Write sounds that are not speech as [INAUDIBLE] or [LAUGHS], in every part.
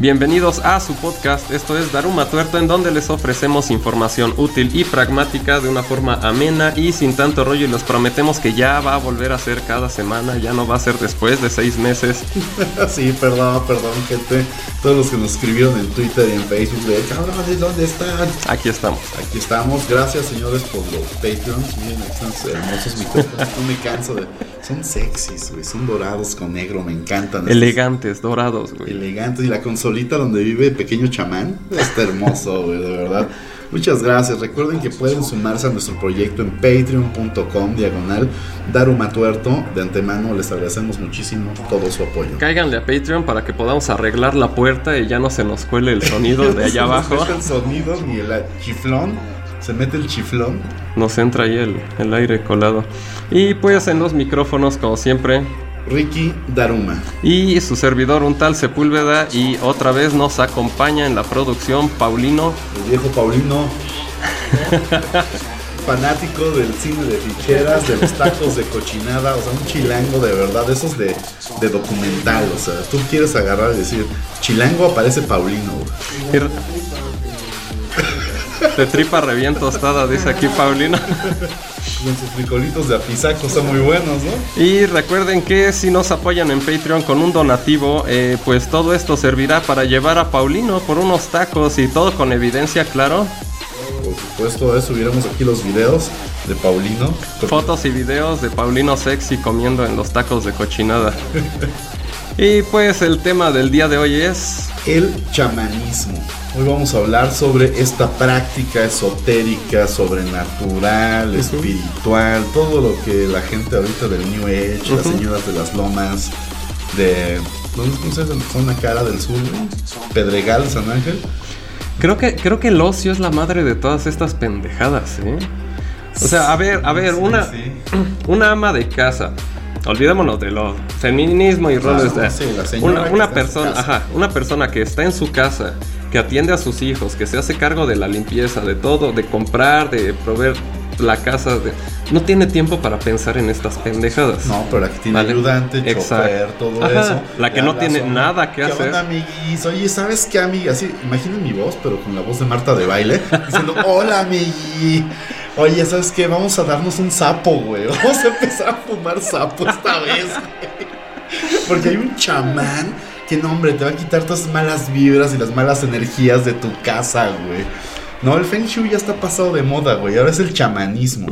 Bienvenidos a su podcast, esto es Daruma Tuerto, en donde les ofrecemos información útil y pragmática de una forma amena y sin tanto rollo. Y les prometemos que ya va a volver a ser cada semana, ya no va a ser después de seis meses. [LAUGHS] sí, perdón, perdón, gente. Todos los que nos escribieron en Twitter y en Facebook de cabrones, ¿dónde están? Aquí estamos. Aquí estamos. Gracias, señores, por los Patreons. Miren, están hermosos micrófonos. No me canso de. Son sexys, güey. Son dorados con negro, me encantan. Elegantes, dorados, güey. Elegantes. Y la consolita donde vive Pequeño Chamán está hermoso, güey, de verdad. Muchas gracias. Recuerden que pueden sumarse a nuestro proyecto en patreon.com diagonal Darumatuerto. De antemano les agradecemos muchísimo todo su apoyo. Cáiganle a Patreon para que podamos arreglar la puerta y ya no se nos cuele el sonido de allá [LAUGHS] abajo. No el sonido ni el chiflón. Se mete el chiflón. Nos entra ahí el, el aire colado. Y pues en los micrófonos, como siempre, Ricky Daruma. Y su servidor, un tal Sepúlveda, y otra vez nos acompaña en la producción Paulino. El viejo Paulino. [LAUGHS] fanático del cine de ficheras, de los tacos de cochinada, o sea, un chilango de verdad, esos de, de documental, o sea, tú quieres agarrar y decir, chilango aparece Paulino. [LAUGHS] De tripa re bien tostada, dice aquí Paulino. [LAUGHS] Con sus frijolitos de apisaco son muy buenos, ¿no? Y recuerden que si nos apoyan en Patreon con un donativo, eh, pues todo esto servirá para llevar a Paulino por unos tacos y todo con evidencia, claro. Por supuesto, subiremos aquí los videos de Paulino. Fotos y videos de Paulino sexy comiendo en los tacos de cochinada. [LAUGHS] y pues el tema del día de hoy es... El chamanismo. Hoy vamos a hablar sobre esta práctica esotérica, sobrenatural, espiritual, todo lo que la gente ahorita del New Age, las señoras de las lomas, de... ¿Dónde son la cara del sur? Pedregal, San Ángel. Creo que, creo que el ocio es la madre de todas estas pendejadas, ¿eh? O sea, a ver, a ver, una, [CLEARS THROAT] una ama de casa olvidémonos de lo feminismo y roles de una, persona, ajá, una persona que está en su casa, que atiende a sus hijos, que se hace cargo de la limpieza, de todo, de comprar, de proveer la casa, de, no tiene tiempo para pensar en estas pendejadas. No, pero la que tiene ayudante, chofer, todo eso. La que no tiene nada que hacer. Onda, amiguis? Oye, ¿sabes qué, amiga? Así, imaginen mi voz, pero con la voz de Marta de baile, diciendo, [LAUGHS] hola, amigui. Oye, ¿sabes qué? Vamos a darnos un sapo, güey. [LAUGHS] Vamos a empezar a fumar sapo esta vez, güey. Porque hay un chamán que, no, hombre, te va a quitar todas las malas vibras y las malas energías de tu casa, güey. No, el Feng Shui ya está pasado de moda, güey. Ahora es el chamanismo.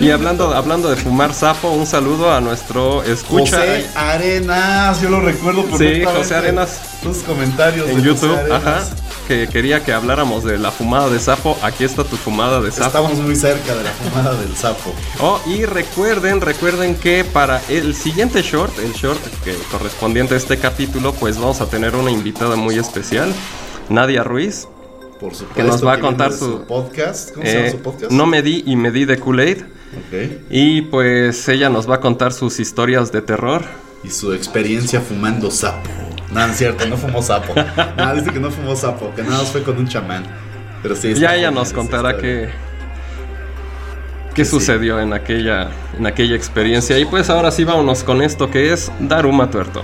y hablando, hablando de fumar sapo, un saludo a nuestro escucha. José Arenas, yo lo recuerdo por Sí, José Arenas. Tus comentarios en YouTube, ajá. Que quería que habláramos de la fumada de sapo. Aquí está tu fumada de sapo. Estamos muy cerca de la fumada del sapo. Oh, y recuerden, recuerden que para el siguiente short, el short que correspondiente a este capítulo, pues vamos a tener una invitada muy especial, Nadia Ruiz por supuesto. Que nos va a contar su, podcast. ¿Cómo se llama su podcast? No me di y me di de Kool-Aid. Y pues ella nos va a contar sus historias de terror. Y su experiencia fumando sapo. No, es cierto, no fumó sapo. [LAUGHS] No, dice que no fumó sapo, que nada más fue con un chamán. Pero sí, ya ella nos contará qué, qué sucedió en, aquella, en aquella experiencia. Y pues ahora sí vámonos con esto que es Daruma Tuerto.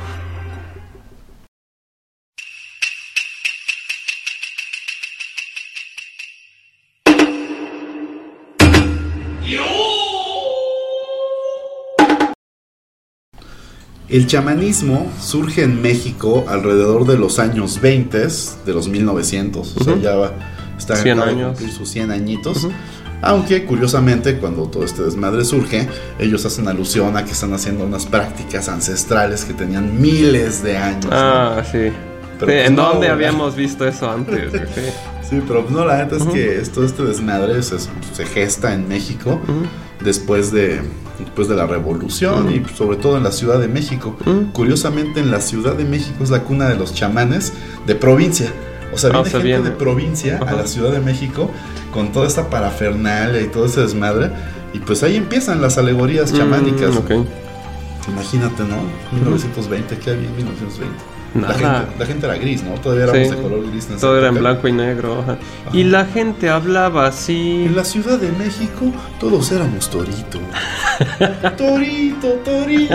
El chamanismo surge en México alrededor de los años 20, de los 1900, o sea, ya va, está 100 años. sus 100 añitos. Aunque curiosamente cuando todo este desmadre surge, ellos hacen alusión a que están haciendo unas prácticas ancestrales que tenían miles de años. Ah, sí. Pero ¿En pues dónde habíamos visto eso antes? [LAUGHS] sí. pero no, la neta es que todo este desmadre se, gesta en México después de después de la revolución y sobre todo en la Ciudad de México. Curiosamente en la Ciudad de México es la cuna de los chamanes de provincia. O sea, ah, viene gente de provincia a la Ciudad de México con toda esta parafernalia y todo ese desmadre. Y pues ahí empiezan las alegorías chamánicas. Imagínate, ¿no? 1920, ¿qué había en 1920? La gente, la gente, era gris, ¿no? Todavía éramos de color gris. Todo era en blanco y negro. Y la gente hablaba así. En la Ciudad de México todos éramos torito. Torito, Torito.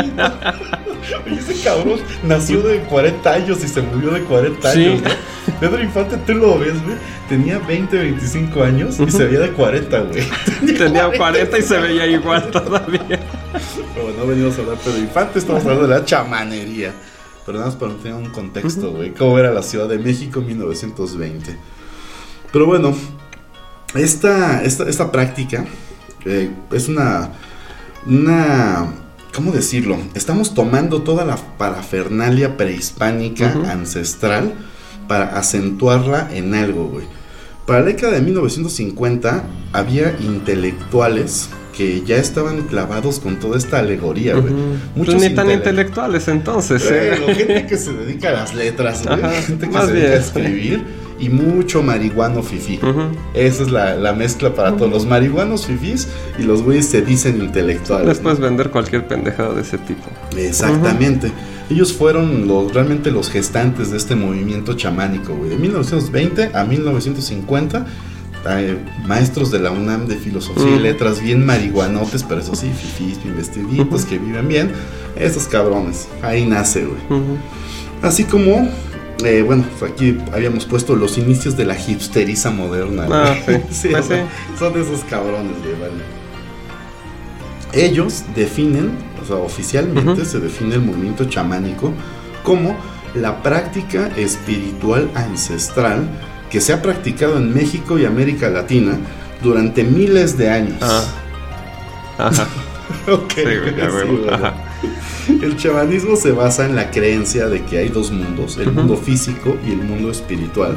Oye, ese cabrón nació de 40 años y se murió de 40 años, ¿no? Pedro Infante, tú lo ves, güey. Tenía 20, 25 años y se veía de 40, güey. Tenía, 40, y se veía igual todavía. Pero bueno, no venimos a hablar de Pedro Infante, estamos hablando de la chamanería. Pero nada más para tener un contexto, güey. Cómo era la Ciudad de México en 1920. Pero bueno, esta, esta, esta práctica eh, es una, una, ¿cómo decirlo? Estamos tomando toda la parafernalia prehispánica ancestral para acentuarla en algo, güey. Para la década de 1950 había intelectuales que ya estaban clavados con toda esta alegoría, güey. Muchos pues ni tan intelectuales entonces, ¿eh? gente que se dedica a las letras, güey. gente que se dedica a escribir y mucho marihuano fifí. Esa es la, mezcla para todos. Los marihuanos fifís y los güeyes se dicen intelectuales. Les puedes vender cualquier pendejada de ese tipo. Exactamente. Ellos fueron los, realmente los gestantes de este movimiento chamánico, güey. De 1920 a 1950 maestros de la UNAM de filosofía y letras, bien marihuanotes, pero eso sí, fifís, bien vestiditos, que viven bien. Esos cabrones, ahí nace, güey. Así como eh, bueno, aquí habíamos puesto los inicios de la hipsteriza moderna. Ah, sí. [LAUGHS] Pues son de esos cabrones, vale. Ellos definen, o sea, oficialmente se define el movimiento chamánico como la práctica espiritual ancestral que se ha practicado en México y América Latina durante miles de años. Ah. Ajá. [LAUGHS] ok, El chamanismo se basa en la creencia de que hay dos mundos, el mundo físico y el mundo espiritual,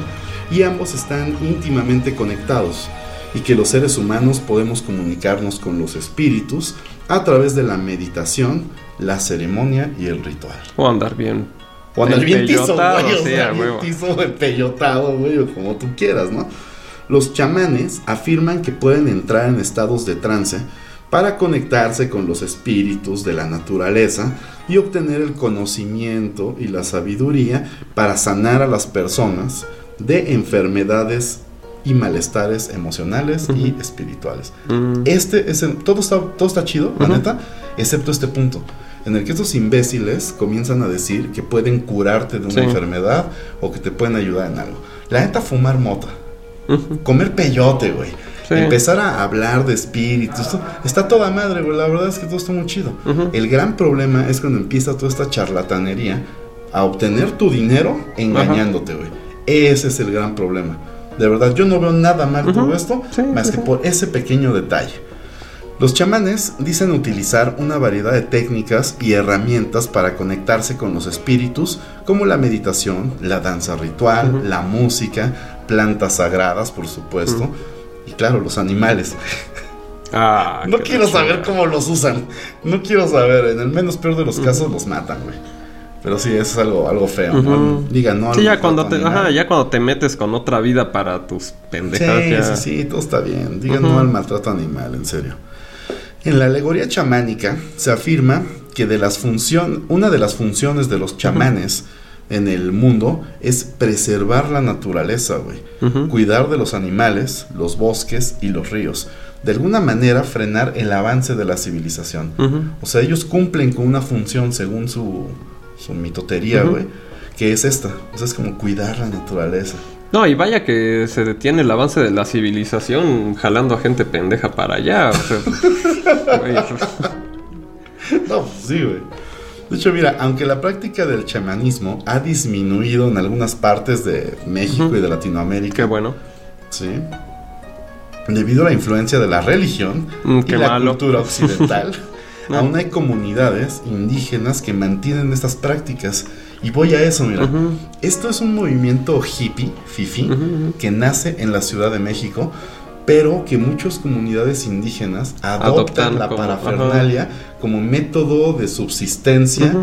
y ambos están íntimamente conectados, y que los seres humanos podemos comunicarnos con los espíritus a través de la meditación, la ceremonia y el ritual. O andar bien. O andar bien tizo, güey, o como tú quieras, ¿no? Los chamanes afirman que pueden entrar en estados de trance para conectarse con los espíritus de la naturaleza y obtener el conocimiento y la sabiduría para sanar a las personas de enfermedades y malestares emocionales y espirituales. Mm. Este es todo está todo está chido, la neta, excepto este punto en el que estos imbéciles comienzan a decir que pueden curarte de una enfermedad o que te pueden ayudar en algo. La neta fumar mota, comer peyote, güey Empezar a hablar de espíritus. Está toda madre, güey. La verdad es que todo está muy chido. El gran problema es cuando empieza toda esta charlatanería a obtener tu dinero engañándote, güey. Ese es el gran problema. De verdad, yo no veo nada mal todo esto, más que por ese pequeño detalle. Los chamanes dicen utilizar una variedad de técnicas y herramientas para conectarse con los espíritus, como la meditación, la danza ritual, la música, plantas sagradas, por supuesto y claro, los animales. Ah, no quiero saber cómo los usan. No quiero saber. En el menos peor de los casos los matan, güey. Pero sí, eso es algo, algo feo. Diga, no. Sí, ya cuando, te, ya cuando te metes con otra vida para tus pendejadas. Sí, sí, sí, todo está bien. Diga no al maltrato animal, en serio. En la alegoría chamánica se afirma que de las función, una de las funciones de los chamanes en el mundo es preservar la naturaleza, güey. Cuidar de los animales, los bosques y los ríos. De alguna manera frenar el avance de la civilización. O sea, ellos cumplen con una función según su, su mitotería, güey, que es esta. O sea, es como cuidar la naturaleza. No, y vaya que se detiene el avance de la civilización jalando a gente pendeja para allá. O sea, [LAUGHS] no, pues sí, güey. De hecho, mira, aunque la práctica del chamanismo ha disminuido en algunas partes de México y de Latinoamérica. Qué bueno. Sí. Debido a la influencia de la religión mm, y la cultura occidental, [LAUGHS] aún hay comunidades indígenas que mantienen estas prácticas. Y voy a eso, mira. Esto es un movimiento hippie, fifi, que nace en la Ciudad de México pero que muchas comunidades indígenas adoptan, la parafernalia como método de subsistencia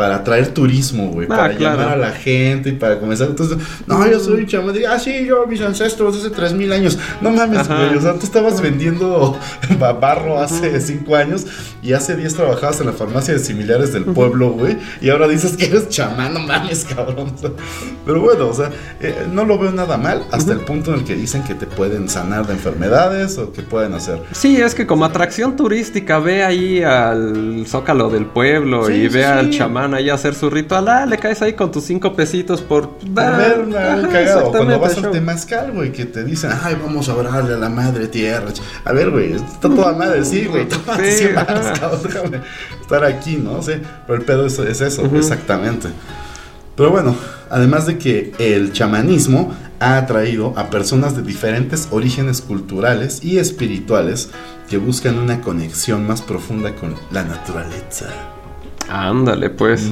para atraer turismo, güey, Ah, para claro. llamar a la gente y para comenzar. Entonces, no, yo soy chamán. Ah, sí, yo, mis ancestros hace 3000 años. No mames, güey. O sea, tú estabas vendiendo ba- [LAUGHS] barro hace 5 años y hace 10 trabajabas en la farmacia de similares del pueblo, güey. Y ahora dices que eres chamán, no mames, cabrón. Pero bueno, o sea, eh, no lo veo nada mal hasta el punto en el que dicen que te pueden sanar de enfermedades o que pueden hacer. Sí, es que como atracción turística ve ahí al zócalo del pueblo Sí, y sí, ve al sí. Chamán ahí a hacer su ritual, ah, le caes ahí con tus cinco pesitos por ah, ver una ajá, cagado. Cuando vas al temazcal, güey, que te dicen, ay, vamos a orarle a la madre tierra. A ver, güey, está toda madre, sí, güey. Sí, 100 varos, ajá. cabrón, déjame estar aquí, ¿no? Sí, pero el pedo es, es eso, exactamente. Pero bueno, además de que el chamanismo ha atraído a personas de diferentes orígenes culturales y espirituales que buscan una conexión más profunda con la naturaleza. Ándale, pues.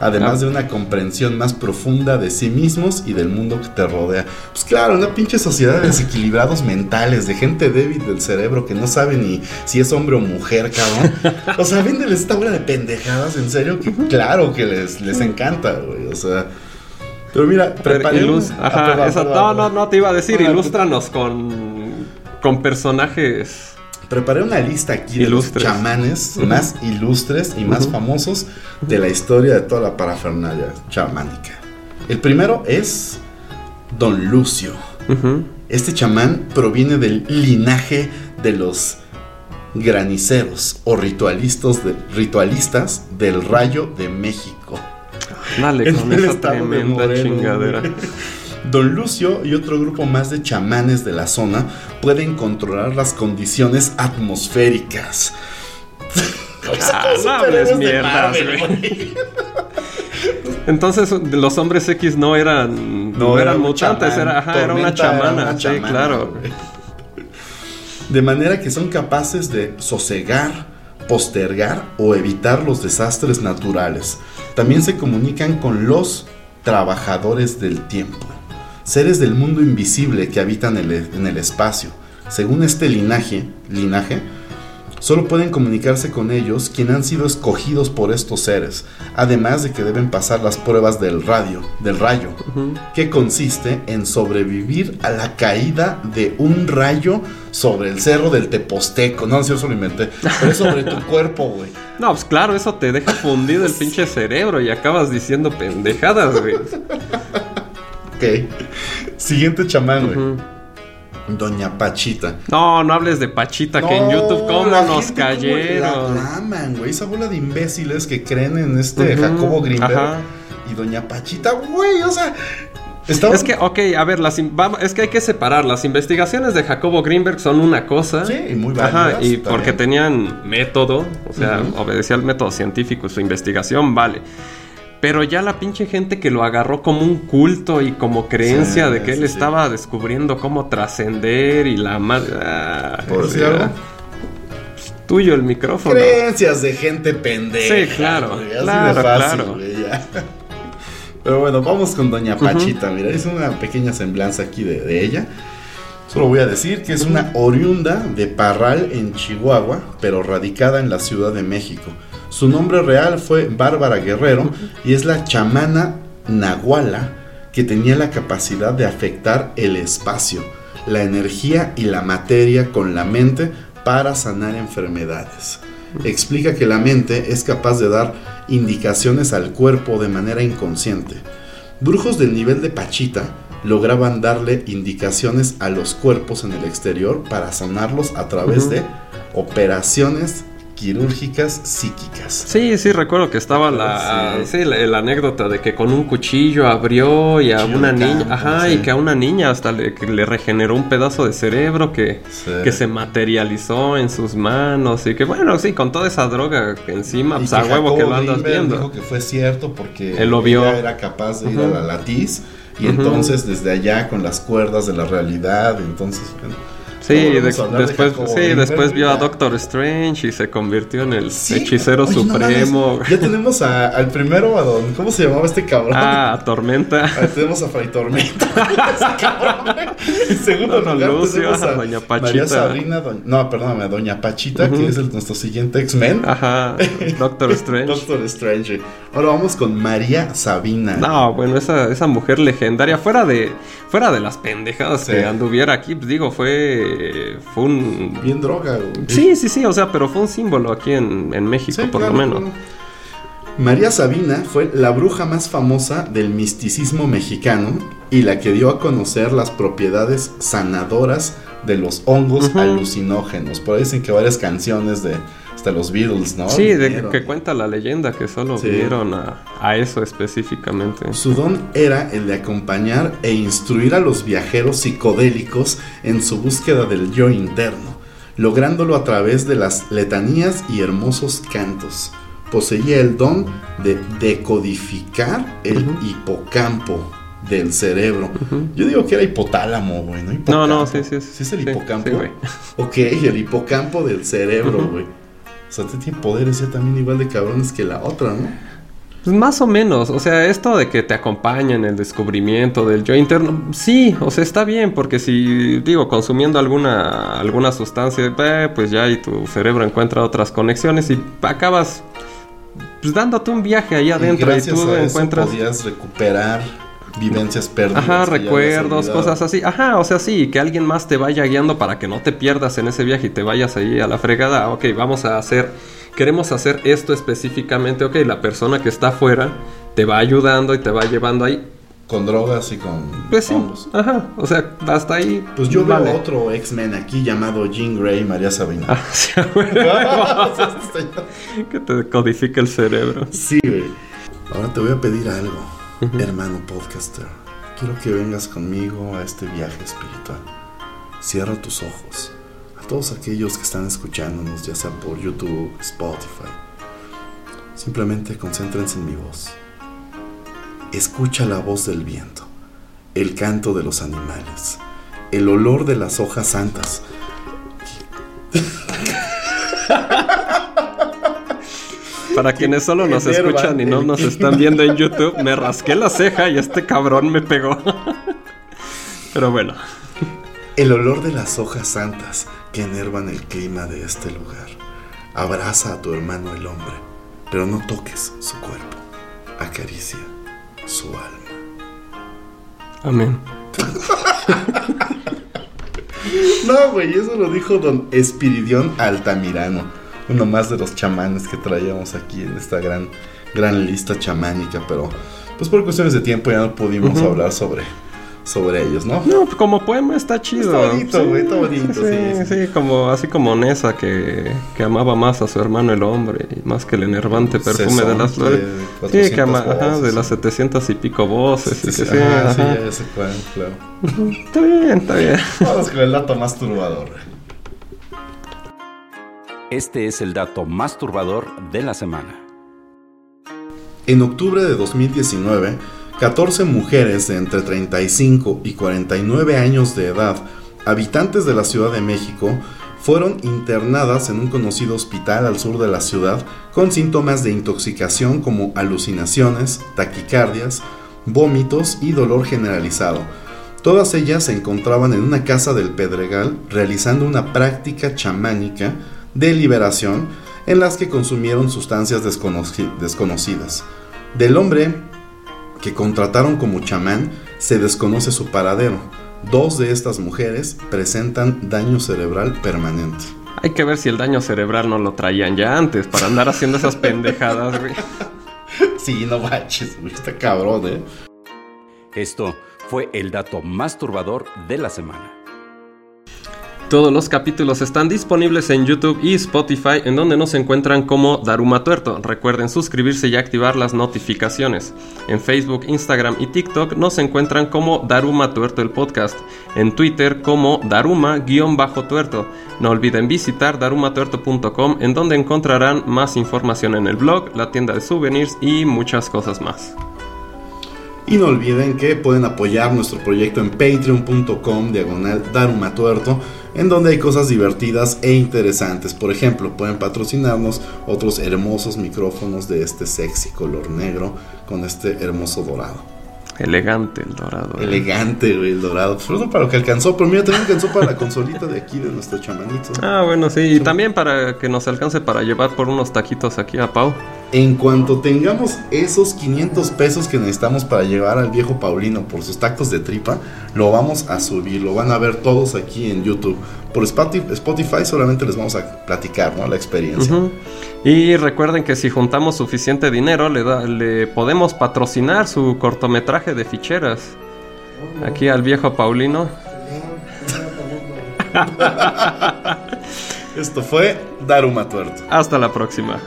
Además Ah. de una comprensión más profunda de sí mismos y del mundo que te rodea. Pues claro, una pinche sociedad de desequilibrados [LAUGHS] mentales, de gente débil del cerebro que no sabe ni si es hombre o mujer, cabrón. O sea, véndeles esta bola de pendejadas, en serio, que claro que les, les encanta, güey. O sea. Pero mira, preparé Ah, Ajá, esa- no, no, no te iba a decir, ilústranos con, con personajes. Preparé una lista aquí de los chamanes más ilustres y más famosos de la historia de toda la parafernalia chamánica. El primero es Don Lucio. Este chamán proviene del linaje de los graniceros o ritualistas, de- ritualistas del Rayo de México. Dale [LAUGHS] con esa tremenda chingadera. [LAUGHS] Don Lucio y otro grupo más de chamanes de la zona pueden controlar las condiciones atmosféricas. O sea, Ah, no mierdas, Marvel. Entonces los hombres X no eran no, era eran mutantes, chamán. era, ajá, era una chamana, una sí, chamana, claro. De manera que son capaces de sosegar, postergar o evitar los desastres naturales. También se comunican con los trabajadores del tiempo, seres del mundo invisible que habitan el- en el espacio. Según este linaje, linaje, Solo pueden comunicarse con ellos quienes han sido escogidos por estos seres, además de que deben pasar las pruebas del radio, del rayo, Ujú. que consiste en sobrevivir a la caída de un rayo sobre el cerro del Teposteco. No, si eso lo inventé, pero es sobre tu [LAUGHS] cuerpo, güey. No, pues claro, eso te deja fundido el pinche cerebro y acabas diciendo pendejadas, güey. Ok. Siguiente chamán, güey. Doña Pachita. No, no hables de Pachita, que en YouTube, ¿cómo nos cayeron? La, aman, güey. Esa bola de imbéciles que creen en este Jacobo Grimberg ajá. y Doña Pachita, güey. O sea, estaba. Es que, ok, a ver, las, vamos- es que hay que separar. Las investigaciones de Jacobo Greenberg son una cosa. Sí, y muy Ajá, válidas y también. porque tenían método, o sea, Ujú. obedecía al método científico, su investigación, vale. Pero ya la pinche gente que lo agarró como un culto y como creencia Sí, de que él sí, estaba descubriendo cómo trascender y la madre. Ah, ¿Puedo decir algo? Tuyo el micrófono. Creencias de gente pendeja. Sí, claro, güey, así claro, de fácil, claro. güey, ya. [LAUGHS] Pero bueno, vamos con Doña Pachita. Mira, es una pequeña semblanza aquí de, de ella. Solo voy a decir que es una oriunda de Parral en Chihuahua, pero radicada en la Ciudad de México. Su nombre real fue Bárbara Guerrero y es la chamana nahuala que tenía la capacidad de afectar el espacio, la energía y la materia con la mente para sanar enfermedades. Explica que la mente es capaz de dar indicaciones al cuerpo de manera inconsciente. Brujos del nivel de Pachita lograban darle indicaciones a los cuerpos en el exterior para sanarlos a través de operaciones quirúrgicas psíquicas. Sí, sí, recuerdo que estaba la, Sí. sí, la, la anécdota de que con un cuchillo abrió y a una de niña, campo, ajá, sí. y que a una niña hasta le, que le regeneró un pedazo de cerebro que, que se materializó en sus manos y que bueno, sí, con toda esa droga encima, pues que a huevo que lo andas Greenberg viendo. Dijo que fue cierto porque Él lo vio. ella era capaz de ir a la latiz y Ujú. entonces desde allá con las cuerdas de la realidad, entonces bueno, Sí, después, sí después vio a Doctor Strange y se convirtió en el hechicero supremo. ya tenemos al primero, a don, ¿cómo se llamaba este cabrón? Ah, a Tormenta. Ah, tenemos a Fray Tormenta. [LAUGHS] el segundo no, Lucio, a, Doña Pachita. María Sabrina, no, perdóname, a Doña Pachita, que es el, nuestro siguiente X-Men. Ajá, Doctor [LAUGHS] Strange. Doctor Strange. Ahora vamos con María Sabina. No, bueno, esa, esa mujer legendaria, fuera de, fuera de las pendejadas que anduviera aquí, pues digo, fue fue un... Bien droga, Sí, sí, sí, o sea, pero fue un símbolo aquí en, México, por lo menos. María Sabina fue la bruja más famosa del misticismo mexicano y la que dio a conocer las propiedades sanadoras de los hongos alucinógenos. Por ahí dicen que varias canciones de, hasta los Beatles, ¿no? Sí, de que cuenta la leyenda que solo vieron a, eso específicamente. Su don era el de acompañar e instruir a los viajeros psicodélicos en su búsqueda del yo interno, lográndolo a través de las letanías y hermosos cantos. Poseía el don de decodificar el hipocampo del cerebro. Yo digo que era hipotálamo, güey, ¿no? No, no, sí, sí. ¿Sí es el hipocampo? güey. ok, el hipocampo del cerebro, güey. O sea, tiene poderes ya también igual de cabrones que la otra, ¿no? Pues más o menos, o sea, esto de que te acompaña en el descubrimiento del yo interno, sí, o sea, está bien, porque si, digo, consumiendo alguna, alguna sustancia, eh, pues ya y tu cerebro encuentra otras conexiones y acabas pues, dándote un viaje ahí adentro y, tú a encuentras... podías recuperar vivencias perdidas. Ajá, recuerdos, cosas así. Ajá, o sea, sí, que alguien más te vaya guiando para que no te pierdas en ese viaje y te vayas ahí a la fregada. Ok, vamos a hacer, queremos hacer esto específicamente. Ok, la persona que está afuera te va ayudando y te va llevando ahí. Con drogas y con pues sí, Ajá, o sea, hasta ahí. Pues yo veo otro X-Men aquí llamado Jean Grey María Sabina. Ah, [LAUGHS] sí, [LAUGHS] que te codifica el cerebro. Sí, güey. Ahora te voy a pedir algo hermano podcaster, quiero que vengas conmigo a este viaje espiritual. Cierra tus ojos. A todos aquellos que están escuchándonos, ya sea por YouTube, Spotify, simplemente concéntrense en mi voz. Escucha la voz del viento, el canto de los animales, el olor de las hojas santas. [LAUGHS] Para quienes solo nos escuchan y no nos están viendo en YouTube, me rasqué la ceja y este cabrón me pegó. Pero bueno. El olor de las hojas santas que enervan el clima de este lugar. Abraza a tu hermano el hombre, pero no toques su cuerpo. Acaricia su alma. Amén. [LAUGHS] no, güey, eso lo dijo don Espiridión Altamirano uno más de los chamanes que traíamos aquí en esta gran, gran lista chamánica, pero pues por cuestiones de tiempo ya no pudimos hablar sobre, sobre ellos, ¿no? No, como poema está chido. Está bonito, güey, está bonito, sí, sí, como, así como Nessa que, que, amaba más a su hermano el hombre, más que el enervante perfume de las flores. Sí, que ama, ajá, de las 700 y pico voces. Sí, sí, sí, ajá, sí, ya se pueden, claro. está bien, está bien. Vamos con el dato más turbador. Este es el dato más turbador de la semana. En octubre de 2019, 14 mujeres de entre 35 y 49 años de edad, habitantes de la Ciudad de México, fueron internadas en un conocido hospital al sur de la ciudad con síntomas de intoxicación como alucinaciones, taquicardias, vómitos y dolor generalizado. Todas ellas se encontraban en una casa del Pedregal realizando una práctica chamánica de liberación en las que consumieron sustancias desconocidas. Del hombre que contrataron como chamán se desconoce su paradero. Dos de estas mujeres presentan daño cerebral permanente. Hay que ver si el daño cerebral no lo traían ya antes para andar haciendo esas pendejadas, güey. [LAUGHS] Sí, no manches, güey, está cabrón, eh. Esto fue el dato más turbador de la semana. Todos los capítulos están disponibles en YouTube y Spotify, en donde nos encuentran como Daruma Tuerto. Recuerden suscribirse y activar las notificaciones. En Facebook, Instagram y TikTok nos encuentran como Daruma Tuerto el podcast. En Twitter como Daruma-tuerto. No olviden visitar darumatuerto.com, en donde encontrarán más información en el blog, la tienda de souvenirs y muchas cosas más. Y no olviden que pueden apoyar nuestro proyecto en patreon.com diagonal darumatuerto, en donde hay cosas divertidas e interesantes. Por ejemplo, pueden patrocinarnos otros hermosos micrófonos de este sexy color negro con este hermoso dorado. Elegante el dorado. ¿eh? Elegante, güey, el dorado. Solo para lo que alcanzó, pero mira, también alcanzó para la consolita de aquí de nuestro chamanito. Ah, bueno, sí. Y también para que nos alcance para llevar por unos taquitos aquí a Pau. En cuanto tengamos esos 500 pesos que necesitamos para llevar al viejo Paulino por sus tacos de tripa, lo vamos a subir, lo van a ver todos aquí en YouTube. Por Spotify solamente les vamos a platicar, ¿no? La experiencia. Y recuerden que si juntamos suficiente dinero, le, le podemos patrocinar su cortometraje de ficheras. Aquí al viejo Paulino. [LAUGHS] Esto fue Daruma Tuerto. Hasta la próxima.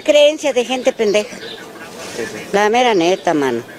Ah, creencia de gente pendeja. La mera neta, mano.